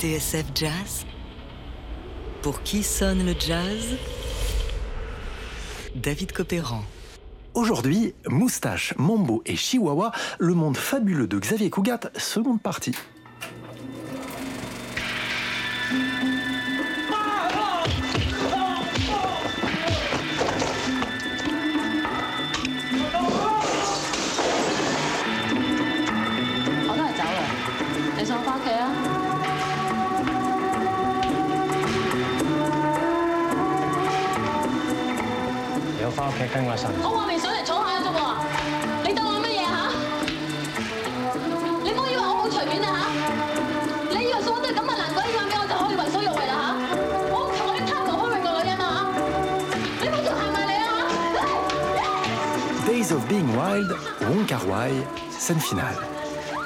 TSF Jazz Pour qui sonne le jazz? David Copéran. Aujourd'hui, Moustache, Mambo et Chihuahua, le monde fabuleux de Xavier Cougat, seconde partie. Of Being Wild, Wong Kar Wai, scène finale.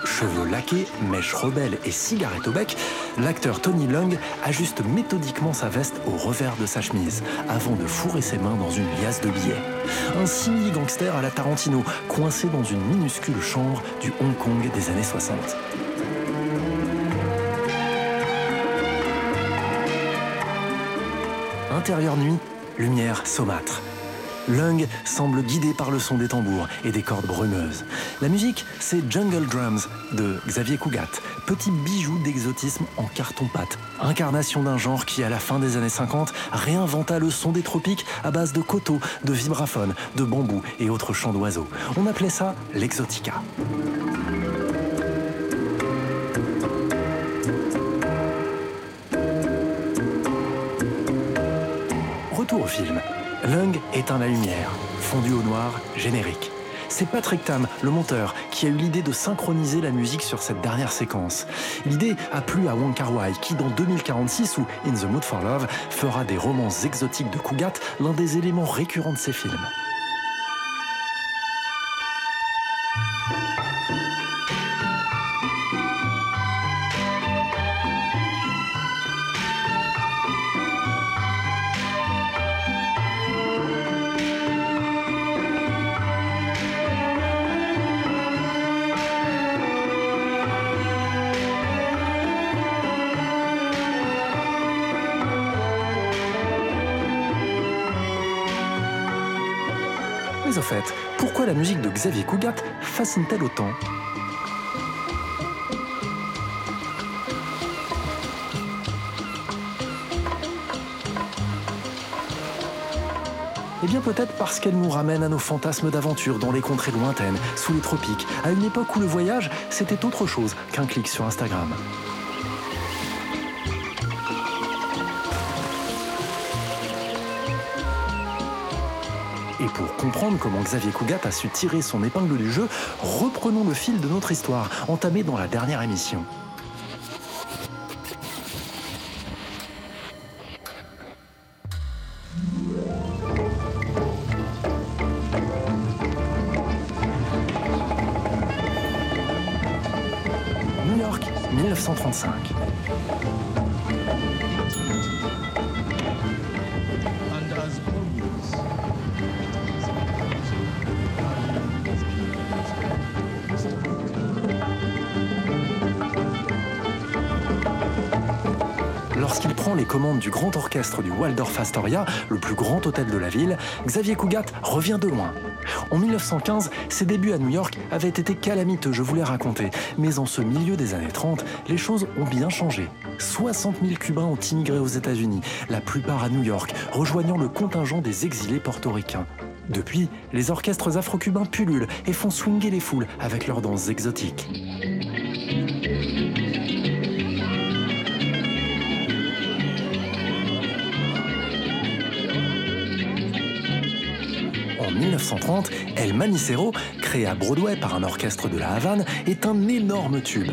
Cheveux laqués, mèches rebelles et cigarette au bec, l'acteur Tony Lung ajuste méthodiquement sa veste au revers de sa chemise avant de fourrer ses mains dans une liasse de billets. Un simili-gangster à la Tarantino, coincé dans une minuscule chambre du Hong Kong des années 60. Intérieur nuit, lumière saumâtre. Lung semble guidé par le son des tambours et des cordes brumeuses. La musique, c'est Jungle Drums de Xavier Cougat, petit bijou d'exotisme en carton-pâte. Incarnation d'un genre qui, à la fin des années 50, réinventa le son des tropiques à base de coteaux, de vibraphones, de bambou et autres chants d'oiseaux. On appelait ça l'exotica. Retour au film. Lung éteint la lumière, fondu au noir, générique. C'est Patrick Tam, le monteur, qui a eu l'idée de synchroniser la musique sur cette dernière séquence. L'idée a plu à Wong Kar Wai, qui dans 2046 ou In the Mood for Love fera des romances exotiques de Cougat l'un des éléments récurrents de ses films. Pourquoi la musique de Xavier Cougat fascine-t-elle autant? Eh bien peut-être parce qu'elle nous ramène à nos fantasmes d'aventure dans les contrées lointaines, sous les tropiques, à une époque où le voyage, c'était autre chose qu'un clic sur Instagram. Et pour comprendre comment Xavier Cougat a su tirer son épingle du jeu, reprenons le fil de notre histoire, entamée dans la dernière émission. New York, 1935. Lorsqu'il prend les commandes du grand orchestre du Waldorf Astoria, le plus grand hôtel de la ville, Xavier Cougat revient de loin. En 1915, ses débuts à New York avaient été calamiteux, je vous l'ai raconté. Mais en ce milieu des années 30, les choses ont bien changé. 60 000 Cubains ont immigré aux États-Unis, la plupart à New York, rejoignant le contingent des exilés portoricains. Depuis, les orchestres afro-cubains pullulent et font swinger les foules avec leurs danses exotiques. 1930, El Manicero, créé à Broadway par un orchestre de la Havane, est un énorme tube.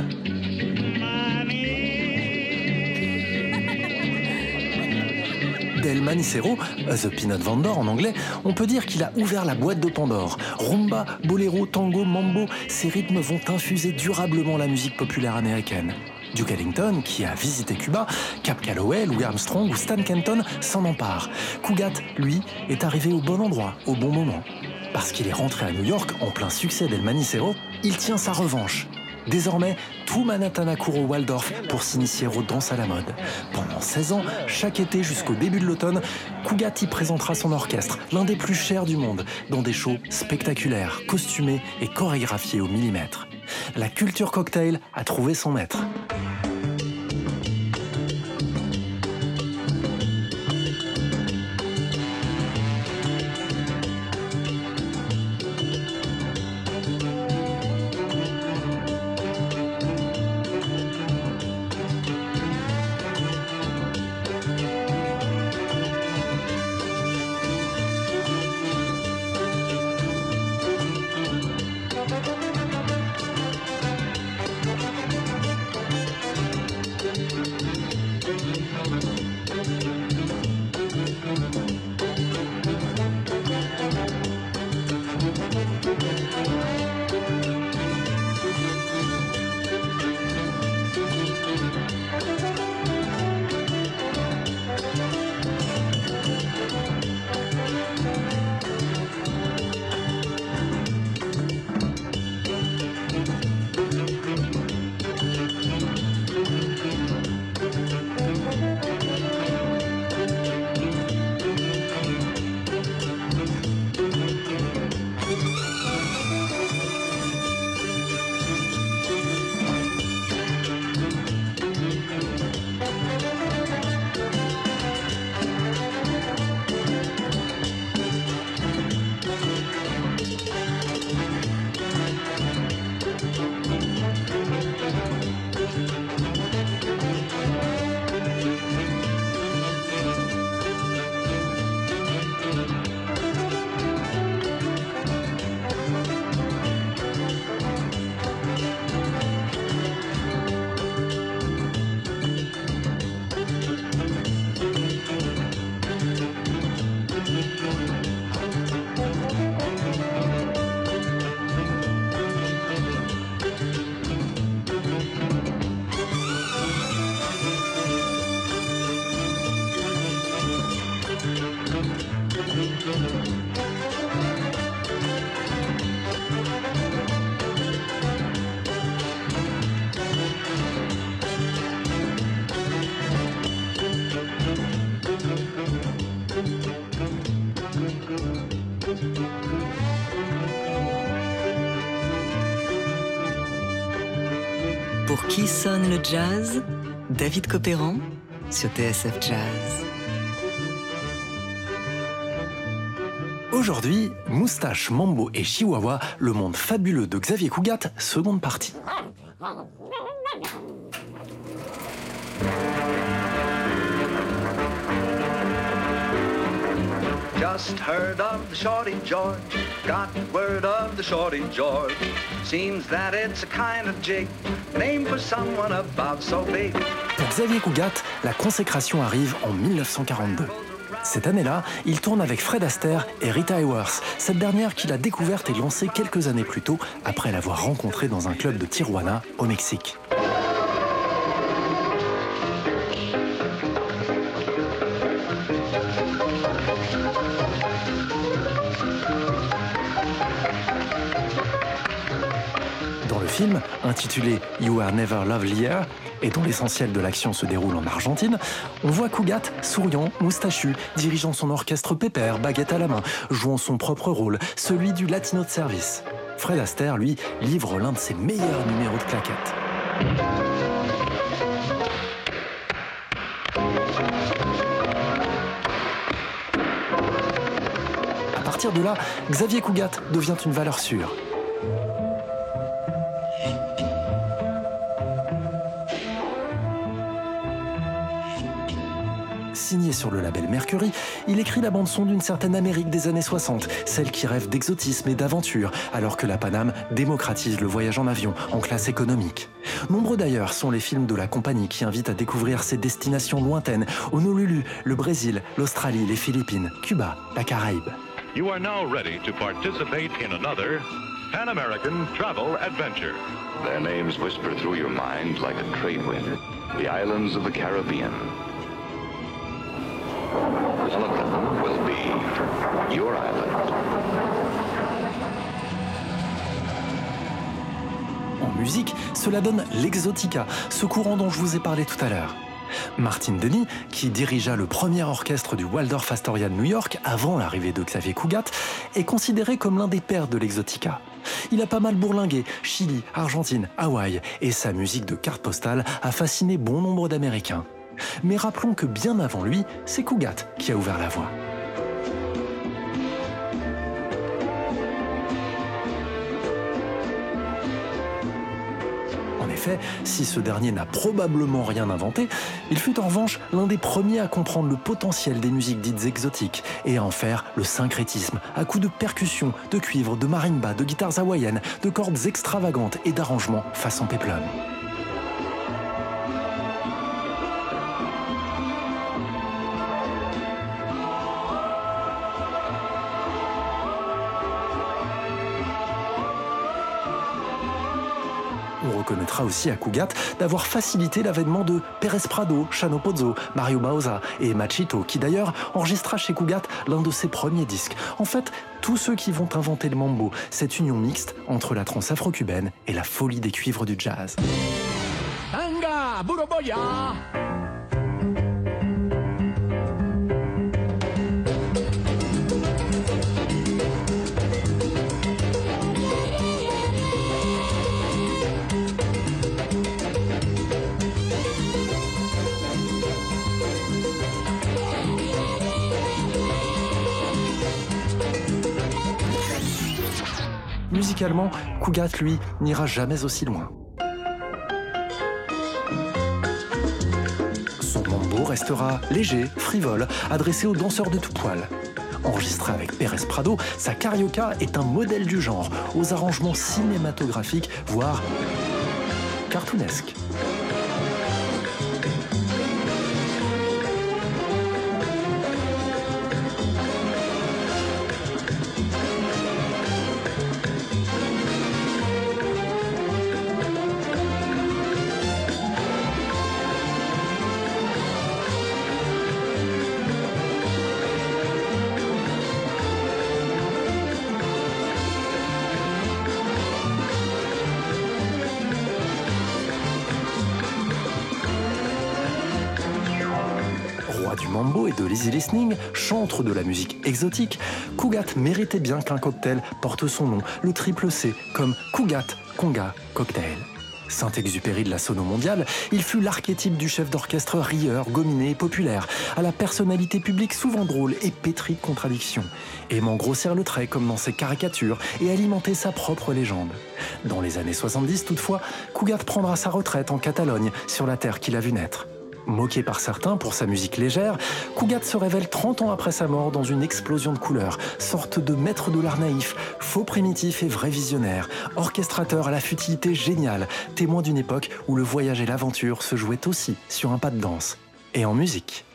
Del Manicero, The Peanut Vendor en anglais, on peut dire qu'il a ouvert la boîte de Pandore. Rumba, boléro, tango, mambo, ces rythmes vont infuser durablement la musique populaire américaine. Duke Ellington, qui a visité Cuba, Cap Calloway, Louis Armstrong ou Stan Kenton s'en emparent. Cougat, lui, est arrivé au bon endroit, au bon moment. Parce qu'il est rentré à New York en plein succès d'El Manicero, il tient sa revanche. Désormais, tout Manhattan accourt au Waldorf pour s'initier aux danses à la mode. Pendant 16 ans, chaque été jusqu'au début de l'automne, Cougat y présentera son orchestre, l'un des plus chers du monde, dans des shows spectaculaires, costumés et chorégraphiés au millimètre. La culture cocktail a trouvé son maître. Pour qui sonne le jazz David Copéran sur TSF Jazz. Aujourd'hui, Moustache, Mambo et Chihuahua, le monde fabuleux de Xavier Cougat, seconde partie. Just heard of the Shorty George, got word of the Shorty George. Seems that it's a kind of jig, named for someone about so big. Pour Xavier Cougat, la consécration arrive en 1942. Cette année-là, il tourne avec Fred Astaire et Rita Hayworth, cette dernière qu'il a découverte et lancée quelques années plus tôt après l'avoir rencontrée dans un club de Tijuana, au Mexique. Intitulé You Are Never Lovelier, et dont l'essentiel de l'action se déroule en Argentine, on voit Cougat souriant, moustachu, dirigeant son orchestre pépère, baguette à la main, jouant son propre rôle, celui du latino de service. Fred Astaire, lui, livre l'un de ses meilleurs numéros de claquettes. À partir de là, Xavier Cougat devient une valeur sûre. Signé sur le label Mercury, il écrit la bande-son d'une certaine Amérique des années 60, celle qui rêve d'exotisme et d'aventure, alors que la Paname démocratise le voyage en avion en classe économique. Nombreux d'ailleurs sont les films de la compagnie qui invitent à découvrir ces destinations lointaines, Honolulu, le Brésil, l'Australie, les Philippines, Cuba, la Caraïbe. You are now ready to participate in another Pan American travel adventure. Their names whisper through your mind like a trade wind. The islands of the Caribbean. En musique, cela donne l'exotica, ce courant dont je vous ai parlé tout à l'heure. Martin Denis, qui dirigea le premier orchestre du Waldorf Astoria de New York avant l'arrivée de Xavier Cugat, est considéré comme l'un des pères de l'exotica. Il a pas mal bourlingué, Chili, Argentine, Hawaï, et sa musique de carte postale a fasciné bon nombre d'Américains. Mais rappelons que bien avant lui, c'est Cugat qui a ouvert la voie. En effet, si ce dernier n'a probablement rien inventé, il fut en revanche l'un des premiers à comprendre le potentiel des musiques dites exotiques et à en faire le syncrétisme, à coups de percussions, de cuivre, de marimba, de guitares hawaïennes, de cordes extravagantes et d'arrangements façon péplum. Reconnaîtra aussi à Cugat d'avoir facilité l'avènement de Pérez Prado, Chano Pozzo, Mario Bauza et Machito, qui d'ailleurs enregistra chez Cugat l'un de ses premiers disques. En fait, tous ceux qui vont inventer le mambo, cette union mixte entre la trance afro-cubaine et la folie des cuivres du jazz. Musicalement, Cugat, lui, n'ira jamais aussi loin. Son mambo restera léger, frivole, adressé aux danseurs de tout poil. Enregistré avec Pérez Prado, sa carioca est un modèle du genre, aux arrangements cinématographiques, voire cartoonesques. Et de l'easy listening, chantre de la musique exotique, Cugat méritait bien qu'un cocktail porte son nom, le triple C, comme Cugat Conga Cocktail. Saint-Exupéry de la sono mondiale, il fut l'archétype du chef d'orchestre rieur, gominé et populaire, à la personnalité publique souvent drôle et pétrie de contradictions, aimant grossir le trait comme dans ses caricatures et alimenter sa propre légende. Dans les années 70 toutefois, Cugat prendra sa retraite en Catalogne, sur la terre qu'il a vu naître. Moqué par certains pour sa musique légère, Cugat se révèle 30 ans après sa mort dans une explosion de couleurs, sorte de maître de l'art naïf, faux primitif et vrai visionnaire, orchestrateur à la futilité géniale, témoin d'une époque où le voyage et l'aventure se jouaient aussi sur un pas de danse et en musique.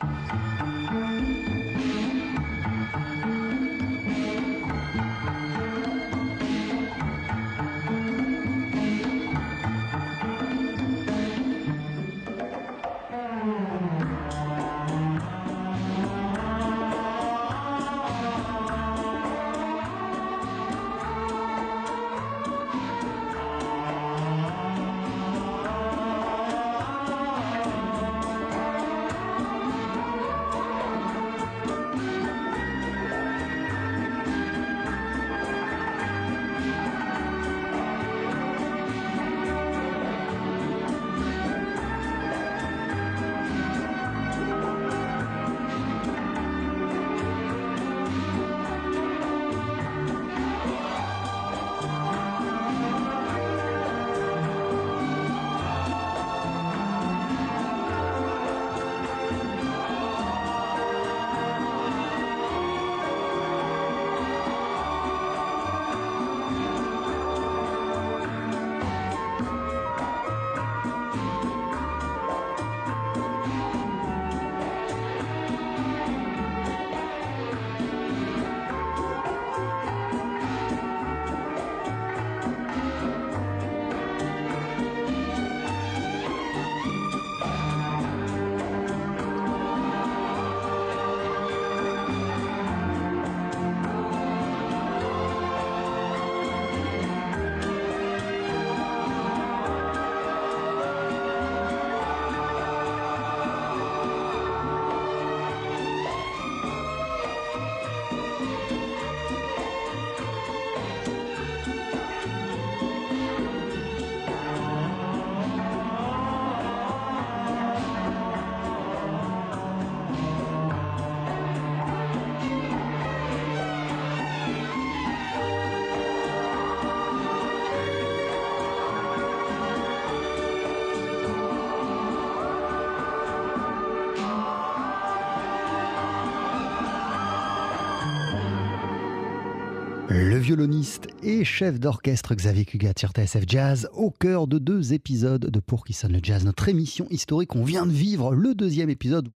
Violoniste et chef d'orchestre Xavier Cugat sur TSF Jazz, au cœur de deux épisodes de Pour qui sonne le jazz, notre émission historique. On vient de vivre le deuxième épisode